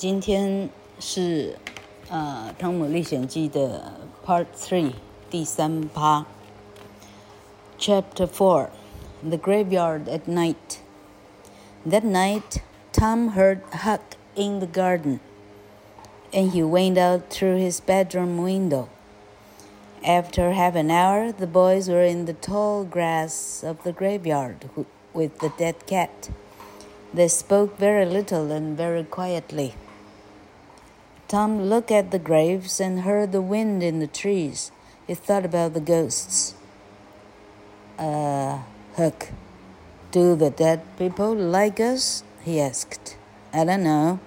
今天是呃《汤姆历险记》的 Part Three 第三趴，Chapter Four The Graveyard at Night. That night, Tom heard Huck in the garden, and he went out through his bedroom window. After half an hour, the boys were in the tall grass of the graveyard with the dead cat. They spoke very little and very quietly. Tom looked at the graves and heard the wind in the trees. He thought about the ghosts. Uh, Huck, do the dead people like us? he asked. I don't know.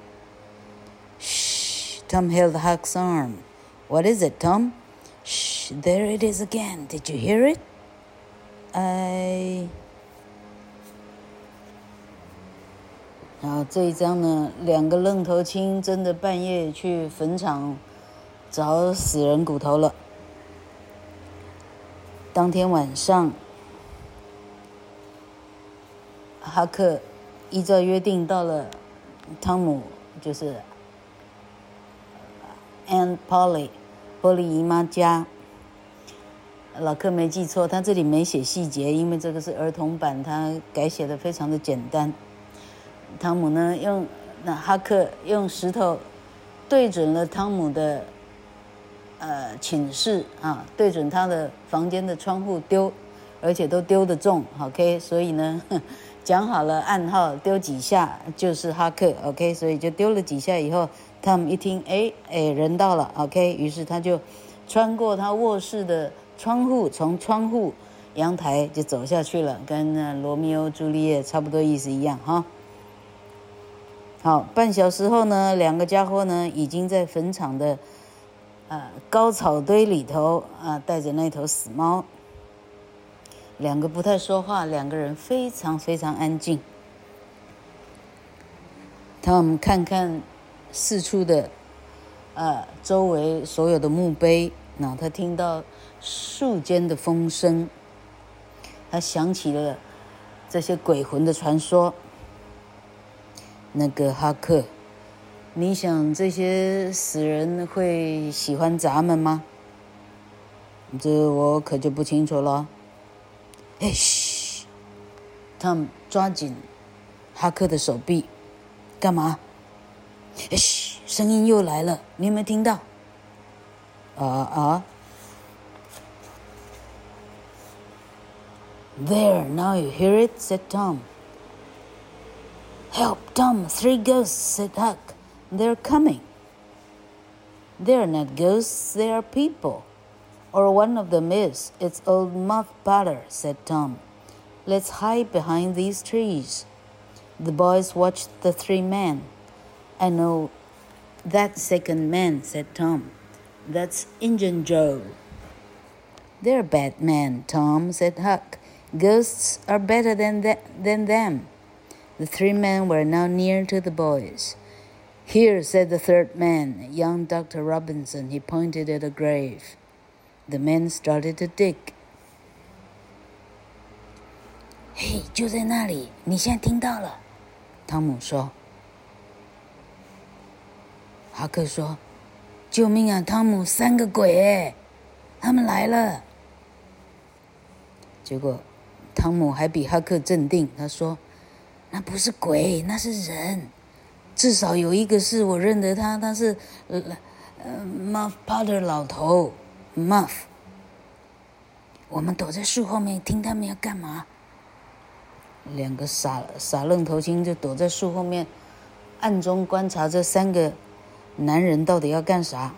Shh. Tom held Huck's arm. What is it, Tom? Shh. There it is again. Did you hear it? I. 然后这一章呢，两个愣头青真的半夜去坟场找死人骨头了。当天晚上，哈克依照约定到了汤姆，就是 Aunt Polly 波莉姨妈家。老克没记错，他这里没写细节，因为这个是儿童版，他改写的非常的简单。汤姆呢，用那哈克用石头对准了汤姆的呃寝室啊，对准他的房间的窗户丢，而且都丢得中，OK，所以呢，讲好了暗号，丢几下就是哈克，OK，所以就丢了几下以后，汤姆一听，哎哎，人到了，OK，于是他就穿过他卧室的窗户，从窗户阳台就走下去了，跟罗密欧朱丽叶差不多意思一样哈。好，半小时后呢，两个家伙呢已经在坟场的，呃，高草堆里头啊，带着那头死猫。两个不太说话，两个人非常非常安静。他们看看四处的，呃，周围所有的墓碑，那他听到树间的风声，他想起了这些鬼魂的传说。那个哈克，你想这些死人会喜欢咱们吗？这我可就不清楚了。哎嘘，汤姆抓紧哈克的手臂，干嘛？哎嘘，声音又来了，你有没有听到？啊啊！There, now you hear it," said Tom. Help, Tom! Three ghosts, said Huck. They're coming. They're not ghosts, they are people. Or one of them is. It's old Muff Potter, said Tom. Let's hide behind these trees. The boys watched the three men. I know that second man, said Tom. That's Injun Joe. They're bad men, Tom, said Huck. Ghosts are better than, th- than them. The three men were now near to the boys. Here, said the third man, young Dr. Robinson. He pointed at a grave. The men started to dig. Hey, 就在那里，你现在听到了，汤姆说。哈克说：“救命啊，汤姆！三个鬼哎，他们来了。”结果，汤姆还比哈克镇定。他说。 那不是鬼，那是人，至少有一个是我认得他，他是呃呃 Muff Potter 老头 Muff。我们躲在树后面听他们要干嘛？两个傻傻愣头青就躲在树后面，暗中观察这三个男人到底要干啥。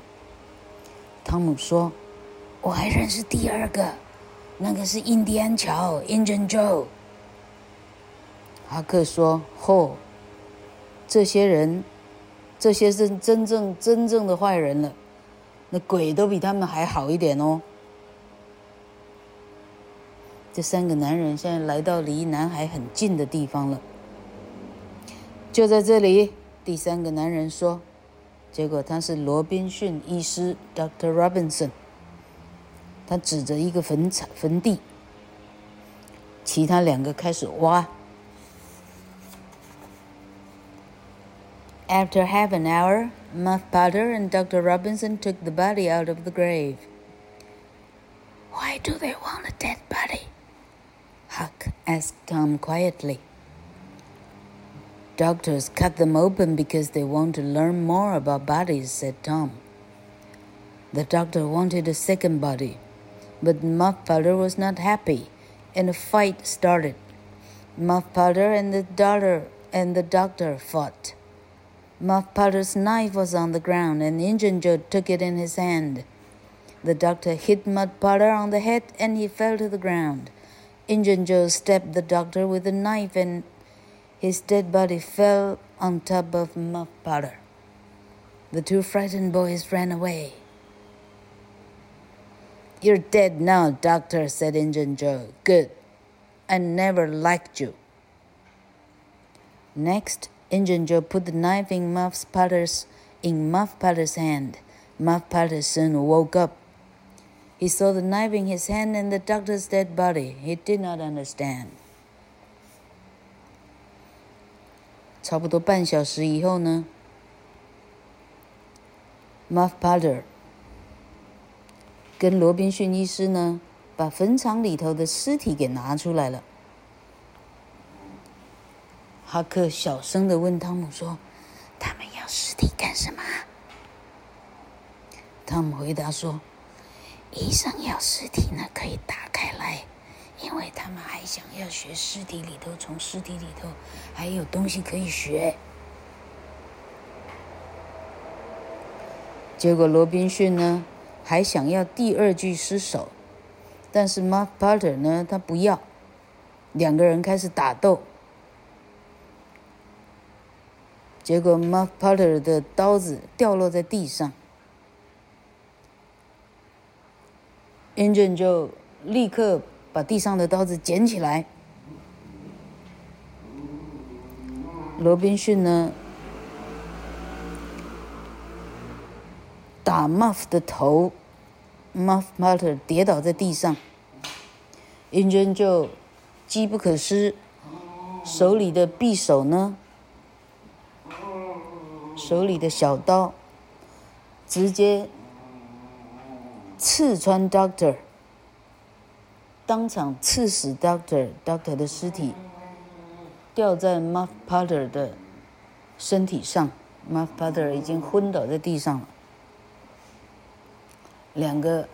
汤姆说：“我还认识第二个，那个是印第安乔 Injun Joe。”哈克说：“嚯，这些人，这些是真正真正的坏人了，那鬼都比他们还好一点哦。”这三个男人现在来到离男孩很近的地方了，就在这里。第三个男人说：“结果他是罗宾逊医师 （Doctor Robinson。”他指着一个坟场坟地，其他两个开始挖。After half an hour, Muff Potter and Dr. Robinson took the body out of the grave. Why do they want a dead body? Huck asked Tom quietly. Doctors cut them open because they want to learn more about bodies, said Tom. The doctor wanted a second body, but Muff Potter was not happy, and a fight started. Muff Potter and the daughter and the doctor fought. Muff Potter's knife was on the ground, and Injun Joe took it in his hand. The doctor hit Muff Potter on the head, and he fell to the ground. Injun Joe stabbed the doctor with a knife, and his dead body fell on top of Muff Potter. The two frightened boys ran away. You're dead now, doctor, said Injun Joe. Good. I never liked you. Next, Injun Joe put the knife in Muff Potter's in Muff Potter's hand. Muff Potter soon woke up. He saw the knife in his hand and the doctor's dead body. He did not understand. 差不多半小时以后呢，Muff Potter 跟罗宾逊医师呢，把坟场里头的尸体给拿出来了。 哈克小声的问汤姆说：“他们要尸体干什么？”汤姆回答说。医生要尸体呢，可以打开来，因为他们还想要学尸体里头，从尸体里头还有东西可以学。结果罗宾逊呢，还想要第二具尸首，但是 Muff Potter 呢，他不要，两个人开始打斗，结果 Muff Potter 的刀子掉落在地上。Injun 就立刻把地上的刀子捡起来。罗宾逊呢，打 Muff 的头，Muff Potter 跌倒在地上。Injun 就机不可失，手里的匕首呢，手里的小刀，直接。刺穿 Doctor，当场刺死 Doctor，Doctor 的尸体掉在 Muff Potter 的身体上，Muff Potter 已经昏倒在地上了。两个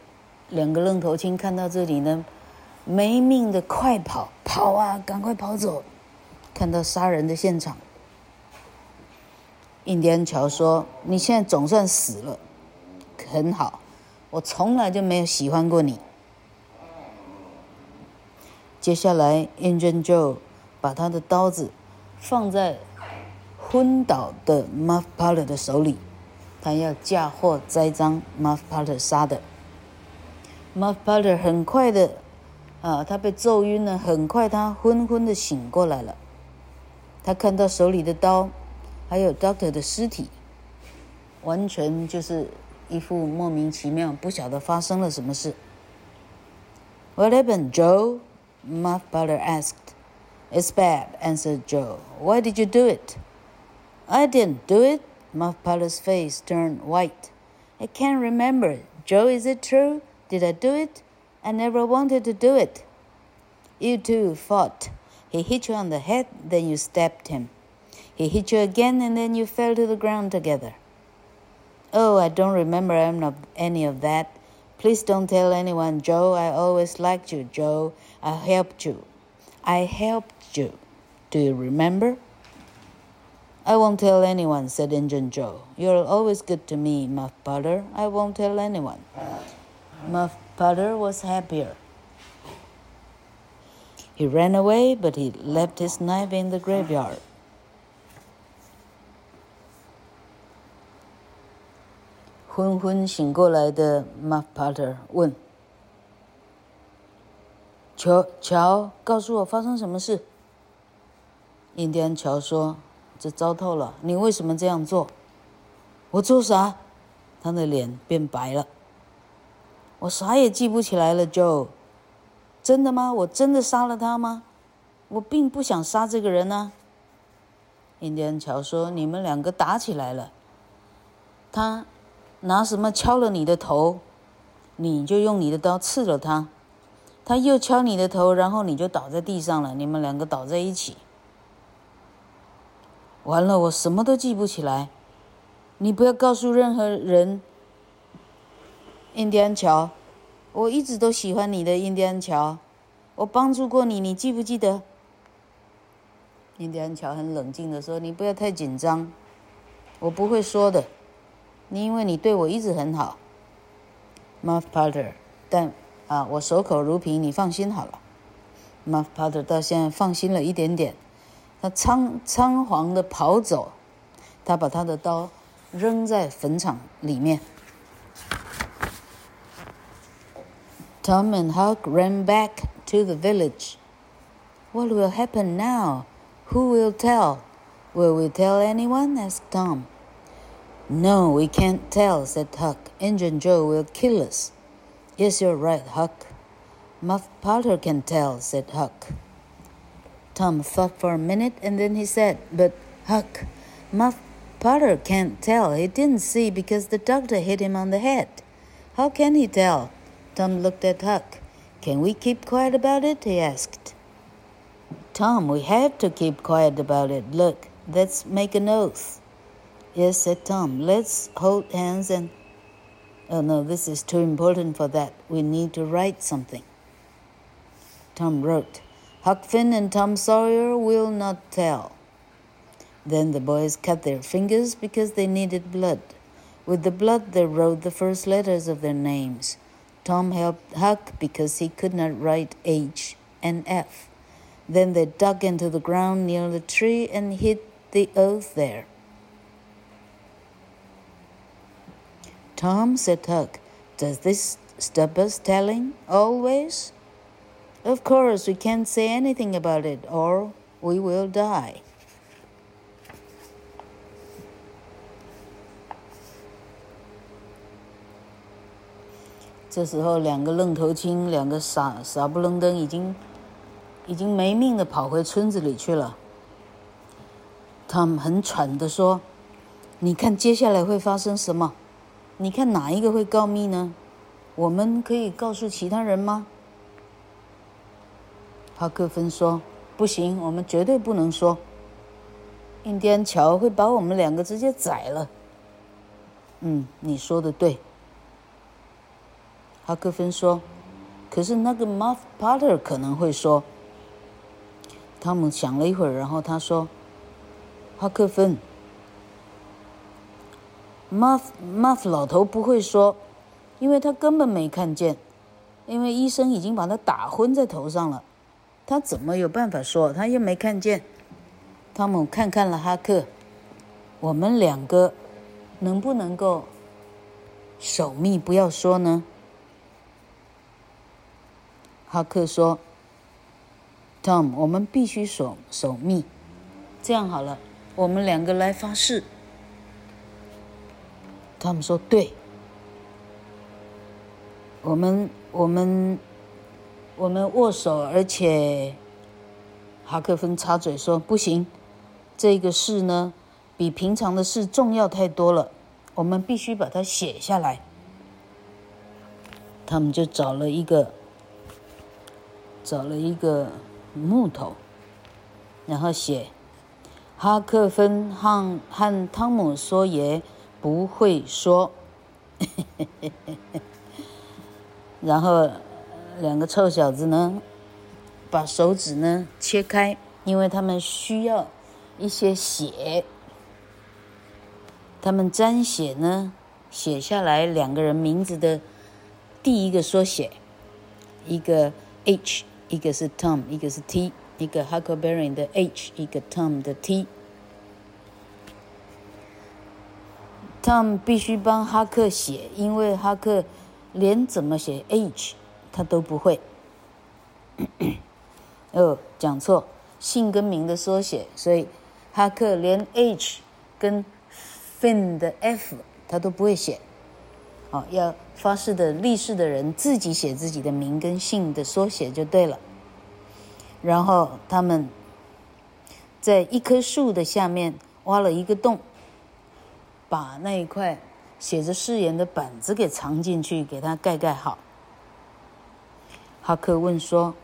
两个愣头青看到这里呢，没命的快跑，跑啊，赶快跑走！看到杀人的现场，印第安乔说：“你现在总算死了，很好。”我从来就没有喜欢过你。接下来，Injun Joe 把他的刀子放在昏倒的 Muff Potter 的手里，他要嫁祸栽赃 Muff Potter 杀的。Muff Potter 很快的，啊，他被揍晕了，很快他昏昏的醒过来了。他看到手里的刀，还有 Doctor 的尸体，完全就是。一副莫名其妙，不晓得发生了什么事。What happened, Joe? Muff Potter asked. It's bad, answered Joe. Why did you do it? I didn't do it. Muff Potter's face turned white. I can't remember. Joe, is it true? Did I do it? I never wanted to do it. You two fought. He hit you on the head, then you stabbed him. He hit you again, and then you fell to the ground together. Oh, I don't remember I'm not any of that. Please don't tell anyone, Joe. I always liked you, Joe. I helped you. I helped you. Do you remember? I won't tell anyone, said Injun Joe. You're always good to me, Muff Potter. I won't tell anyone. Muff Potter was happier. He ran away, but he left his knife in the graveyard. 昏昏醒过来的 Muff Potter 问：“乔乔，告诉我发生什么事？”印第安乔说：“这糟透了！你为什么这样做？”“我做啥？”他的脸变白了。“我啥也记不起来了，Joe。”“真的吗？我真的杀了他吗？”“我并不想杀这个人啊。”印第安乔说：“你们两个打起来了。他拿什么敲了你的头，你就用你的刀刺了他。他又敲你的头，然后你就倒在地上了。你们两个倒在一起。完了，我什么都记不起来。你不要告诉任何人。”印第安乔，我一直都喜欢你的印第安乔，我帮助过你，你记不记得？印第安乔很冷静地说：“你不要太紧张，我不会说的。你因为你对我一直很好，Muff Potter。但啊，我守口如瓶，你放心好了。Muff Potter 到现在放心了一点点，他仓仓皇地跑走，他把他的刀扔在坟场里面。” Tom and Huck ran back to the village. What will happen now? Who will tell? Will we tell anyone? asked Tom. No, we can't tell, said Huck. Injun Joe will kill us. Yes, you're right, Huck. Muff Potter can tell, said Huck. Tom thought for a minute and then he said, But, Huck, Muff Potter can't tell. He didn't see because the doctor hit him on the head. How can he tell? Tom looked at Huck. Can we keep quiet about it? he asked. Tom, we have to keep quiet about it. Look, let's make an oath. Yes, said Tom. Let's hold hands and. Oh no, this is too important for that. We need to write something. Tom wrote, Huck Finn and Tom Sawyer will not tell. Then the boys cut their fingers because they needed blood. With the blood, they wrote the first letters of their names. Tom helped Huck because he could not write H and F. Then they dug into the ground near the tree and hid the oath there. Tom, said Huck, does this stop us telling always? Of course, we can't say anything about it or we will die. 这时候，两个愣头青，两个傻傻不愣登，已经已经没命的跑回村子里去了。他们很喘的说：“你看接下来会发生什么？你看哪一个会告密呢？我们可以告诉其他人吗？”哈克芬说：“不行，我们绝对不能说。印第安乔会把我们两个直接宰了。”嗯，你说的对。哈克芬说：“可是那个 Muff Potter 可能会说。”汤姆想了一会儿，然后他说：“哈克芬，Muff Muff 老头不会说，因为他根本没看见，因为医生已经把他打昏在头上了，他怎么有办法说？他又没看见。”汤姆看看了哈克，我们两个能不能够守密，不要说呢？哈克说：“Tom，我们必须守守密。这样好了，我们两个来发誓。他们说：“对。我们我们我们握手，而且哈克芬插嘴说：‘不行，这个事呢，比平常的事重要太多了。我们必须把它写下来。’他们就找了一个。”找了一个木头，然后写哈克芬和和汤姆说爷不会说，然后两个臭小子呢，把手指呢切开，因为他们需要一些血，他们沾血呢写下来两个人名字的第一个缩写，一个 H。一个是 Tom，一个是 T，一个 Huckleberry 的 H，一个 Tom 的 T。Tom 必须帮哈克写，因为哈克连怎么写 H 他都不会。哦，讲错，姓跟名的缩写，所以哈克连 H 跟 Fin 的 F 他都不会写。好，要发誓的立誓的人自己写自己的名跟姓的缩写就对了。然后他们在一棵树的下面挖了一个洞，把那一块写着誓言的板子给藏进去，给它盖盖好。哈克问说：“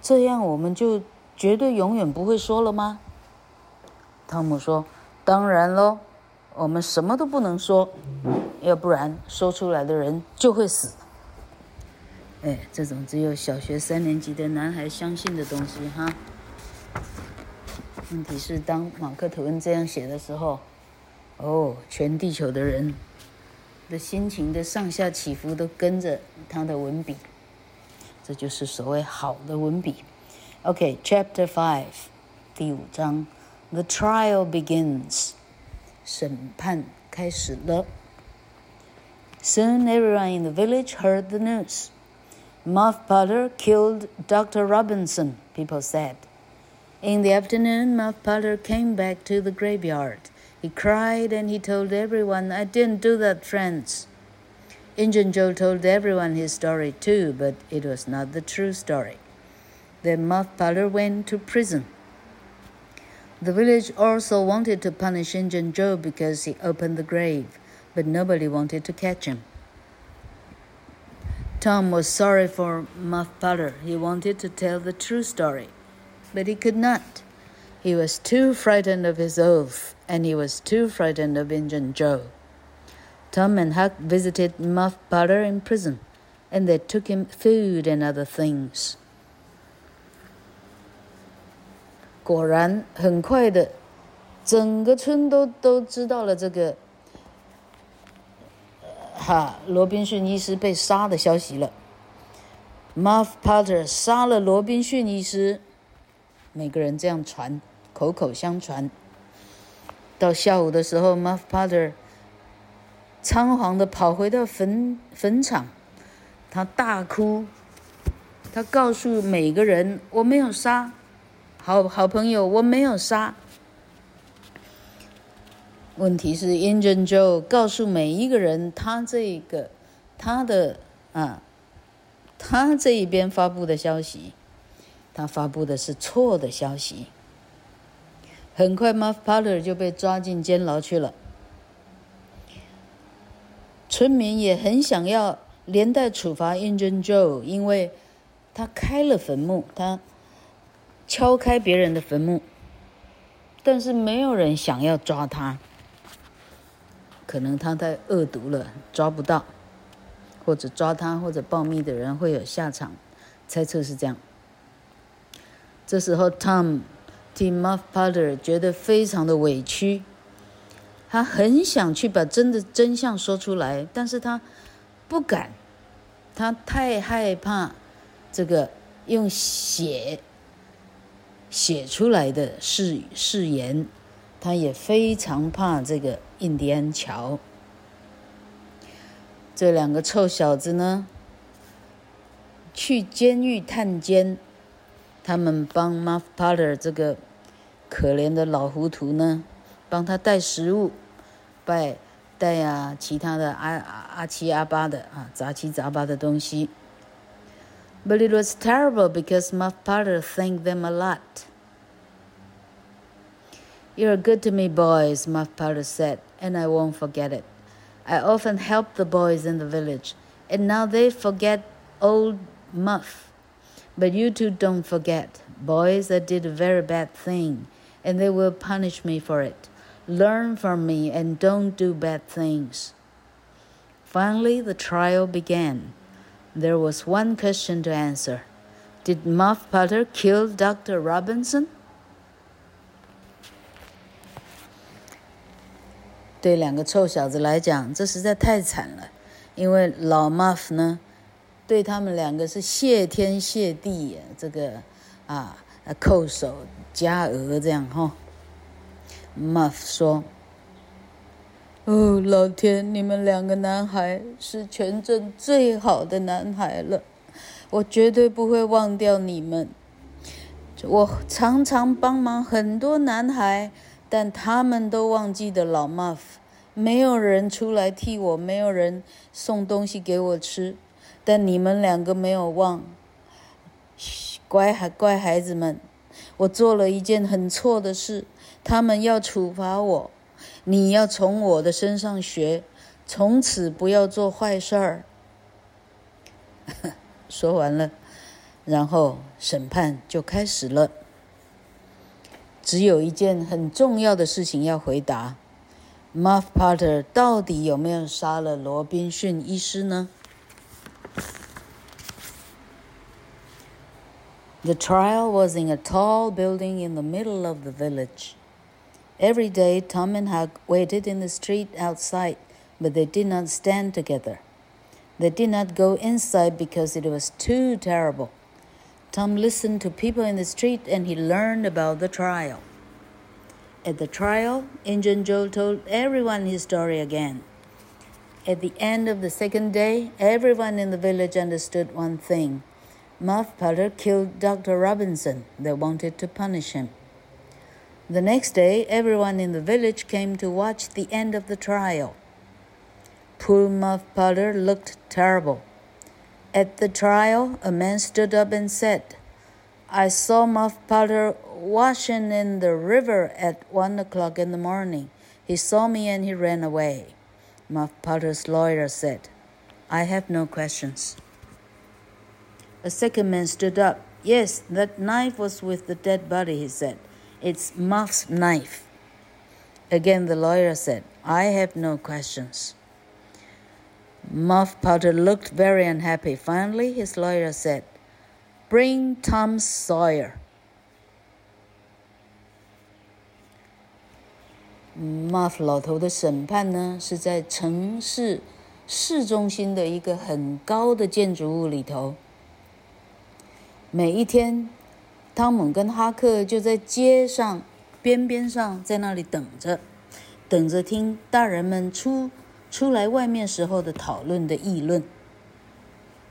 这样我们就绝对永远不会说了吗？”汤姆说：“当然喽，我们什么都不能说，要不然说出来的人就会死。”哎，这种只有小学三年级的男孩相信的东西哈。问题是，当马克吐温这样写的时候，哦，全地球的人的心情的上下起伏都跟着他的文笔。这就是所谓好的文笔。OK，Chapter Five，第五章，The trial begins，审判开始了。Soon everyone in the village heard the news. Muff Potter killed Dr. Robinson, people said. In the afternoon, Muff Potter came back to the graveyard. he cried and he told everyone, I didn't do that, friends. Injun Joe told everyone his story too, but it was not the true story. Then Muff Potter went to prison. The village also wanted to punish Injun Joe because he opened the grave, but nobody wanted to catch him. Tom was sorry for Muff Potter. He wanted to tell the true story, but he could not. He was too frightened of his oath, and he was too frightened of Injun Joe. Tom and Huck visited Muff Potter in prison, and they took him food and other things. 果然，很快的，整个村都都知道了这个哈罗宾逊医师被杀的消息了。Muff Potter 杀了罗宾逊医师，每个人这样传，口口相传。 到下午的时候，Muff Potter。仓皇的跑回到坟坟场，他大哭，他告诉每个人：“我没有杀，好好朋友，我没有杀。”问题是，Injun Joe 告诉每一个人，他这个他的啊，他这一边发布的消息，他发布的是错的消息。很快，Muff Potter 就被抓进监牢去了。村民也很想要连带处罚 Injun Joe，因为他开了坟墓，他敲开别人的坟墓，但是没有人想要抓他，可能他太恶毒了，抓不到，或者抓他或者保密的人会有下场，猜测是这样。这时候 Tom Tim Muff Potter 觉得非常的委屈。他很想去把真的真相说出来，但是他不敢，他太害怕这个用写写出来的誓誓言，他也非常怕这个印第安乔。这两个臭小子呢，去监狱探监，他们帮 Muff Potter 这个可怜的老糊涂呢，帮他带食物。拜带啊，其他的阿阿七阿八的啊，杂七杂八的东西。But it was terrible because Muff Potter thanked them a lot. You're good to me, boys, Muff Potter said, and I won't forget it. I often help the boys in the village, and now they forget old Muff. But you two don't forget, boys, I did a very bad thing, and they will punish me for it. Learn from me and don't do bad things. Finally, the trial began. There was one question to answer. Did Muff Potter kill Dr. Robinson? 对两个臭小子来讲，这实在太惨了。因为老 Muff 呢， 对他们两个是谢天谢地呀，这个啊，叩首加额这样哈。Muff 说：“哦，老天，你们两个男孩是全镇最好的男孩了，我绝对不会忘掉你们。我常常帮忙很多男孩，但他们都忘记的老 Muff，没有人出来替我，没有人送东西给我吃，但你们两个没有忘。乖孩，乖孩子们。”我做了一件很错的事，他们要处罚我。你要从我的身上学，从此不要做坏事儿。说完了，然后审判就开始了。只有一件很重要的事情要回答：Muff Potter 到底有没有杀了罗宾逊医师呢？The trial was in a tall building in the middle of the village. Every day, Tom and Huck waited in the street outside, but they did not stand together. They did not go inside because it was too terrible. Tom listened to people in the street and he learned about the trial. At the trial, Injun Joe told everyone his story again. At the end of the second day, everyone in the village understood one thing Muff Potter killed Dr. Robinson. They wanted to punish him. The next day, everyone in the village came to watch the end of the trial. Poor Muff Potter looked terrible. At the trial, a man stood up and said, I saw Muff Potter washing in the river at one o'clock in the morning. He saw me and he ran away. Muff Potter's lawyer said, I have no questions. A second man stood up. Yes, that knife was with the dead body, he said. It's Muff's knife. Again, the lawyer said, I have no questions. Muff Potter looked very unhappy. Finally, his lawyer said, Bring Tom Sawyer. Muff 老头的审判呢，是在城市市中心的一个很高的建筑物里头。 每一天，汤姆跟哈克就在街上边边上，在那里等着，等着听大人们出出来外面时候的讨论的议论。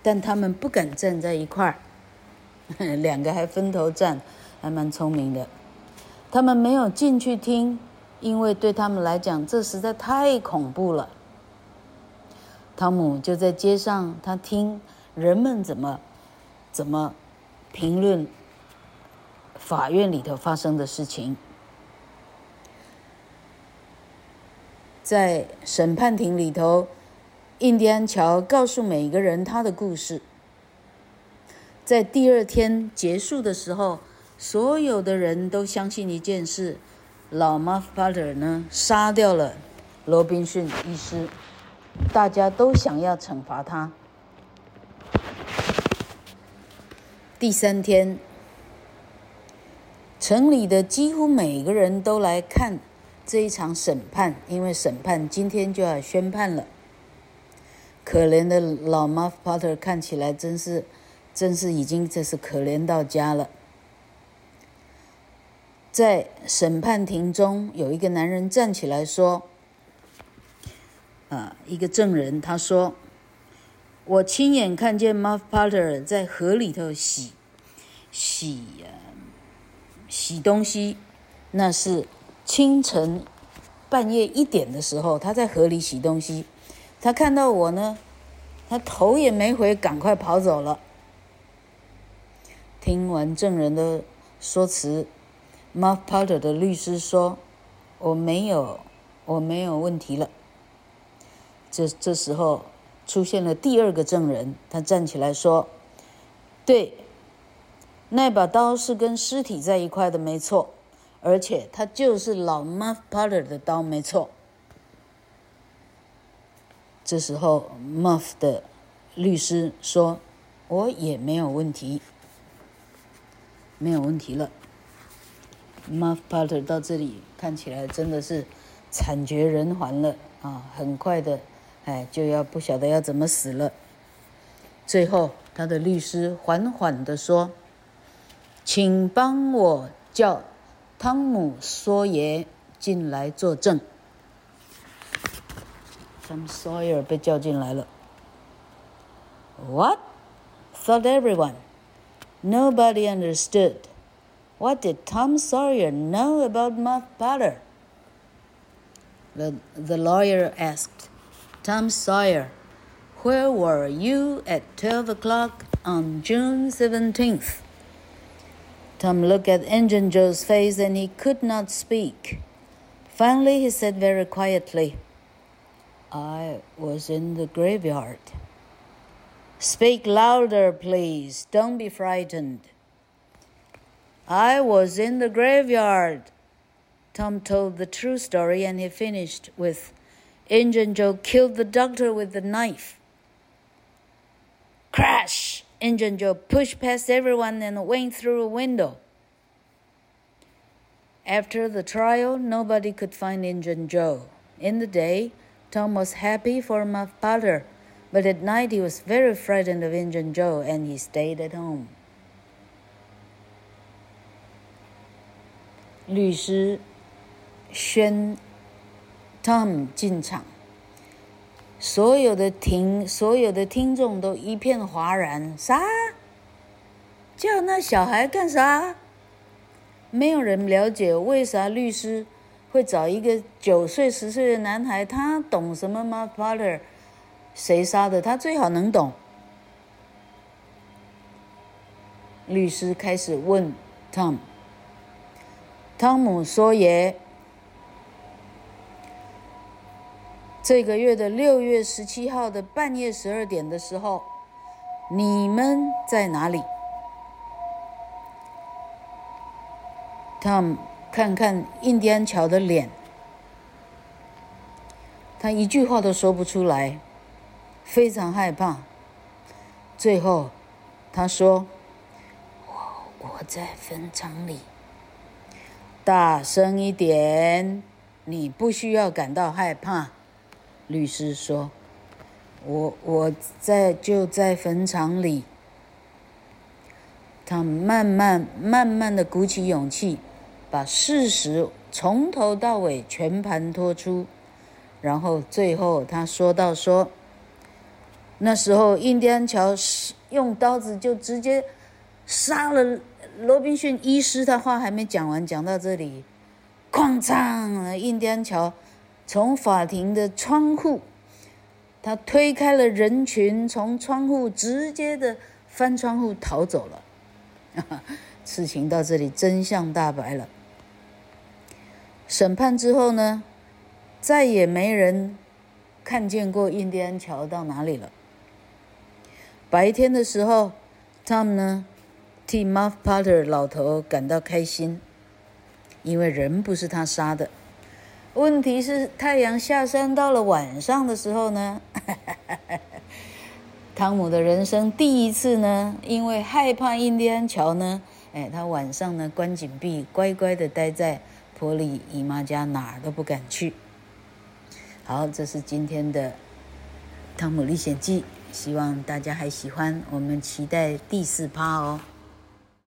但他们不敢站在一块儿，两个还分头站，还蛮聪明的。他们没有进去听，因为对他们来讲，这实在太恐怖了。汤姆就在街上，他听人们怎么怎么。评论法院里头发生的事情，在审判庭里头，印第安乔告诉每个人他的故事。在第二天结束的时候，所有的人都相信一件事：老 Muff Potter 呢杀掉了罗宾逊医师，大家都想要惩罚他。第三天，城里的几乎每个人都来看这一场审判，因为审判今天就要宣判了。可怜的老 Muff Potter 看起来真是，真是已经这是可怜到家了。在审判庭中，有一个男人站起来说：“啊，一个证人，他说。”我亲眼看见 Muff Potter 在河里头洗洗啊洗东西，那是清晨半夜一点的时候，他在河里洗东西。他看到我呢，他头也没回，赶快跑走了。听完证人的说辞，Muff Potter 的律师说：“我没有，我没有问题了。”这这时候。出现了第二个证人，他站起来说：“对，那把刀是跟尸体在一块的，没错，而且他就是老 Muff Potter 的刀，没错。”这时候，Muff 的律师说：“我也没有问题，没有问题了。”Muff Potter 到这里看起来真的是惨绝人寰了啊！很快的。哎，就要不晓得要怎么死了。最后，他的律师缓缓地说：“请帮我叫汤姆·索耶进来作证。” Tom Sawyer 被叫进来了。What? Thought everyone. Nobody understood. What did Tom Sawyer know about Muff Potter? The, the lawyer asked. Tom Sawyer, where were you at twelve o'clock on June seventeenth? Tom looked at Injun Joe's face and he could not speak. Finally, he said very quietly, I was in the graveyard. Speak louder, please. Don't be frightened. I was in the graveyard. Tom told the true story and he finished with Injun Joe killed the doctor with the knife. Crash! Injun Joe pushed past everyone and went through a window. After the trial, nobody could find Injun Joe. In the day, Tom was happy for Muff Potter, but at night he was very frightened of Injun Joe and he stayed at home. 律师宣 Tom 进场。所有的听，所有的听众都一片哗然。啥？叫那小孩干啥？没有人了解为啥律师会找一个九岁、十岁的男孩。他懂什么吗？Potter，谁杀的？他最好能懂。律师开始问 Tom。汤姆说爷。这个月的六月十七号的半夜十二点的时候，你们在哪里？Tom 看看印第安乔的脸，他一句话都说不出来，非常害怕。最后，他说：“我我在坟场里。”大声一点，你不需要感到害怕。律师说：“我我在就在坟场里。”他慢慢慢慢的鼓起勇气，把事实从头到尾全盘托出，然后最后他说到说：“那时候印第安乔用刀子就直接杀了罗宾逊医师。”他话还没讲完，讲到这里，哐当，印第安乔。从法庭的窗户，他推开了人群，从窗户直接的翻窗户逃走了。事情到这里真相大白了。审判之后呢，再也没人看见过印第安乔到哪里了。白天的时候，Tom 呢替 Muff Potter 老头感到开心，因为人不是他杀的。问题是太阳下山到了晚上的时候呢，汤姆的人生第一次呢，因为害怕印第安桥呢，哎，他晚上呢关紧闭，乖乖的待在波莉姨妈家，哪儿都不敢去。好，这是今天的《汤姆历险记》，希望大家还喜欢，我们期待第四趴哦。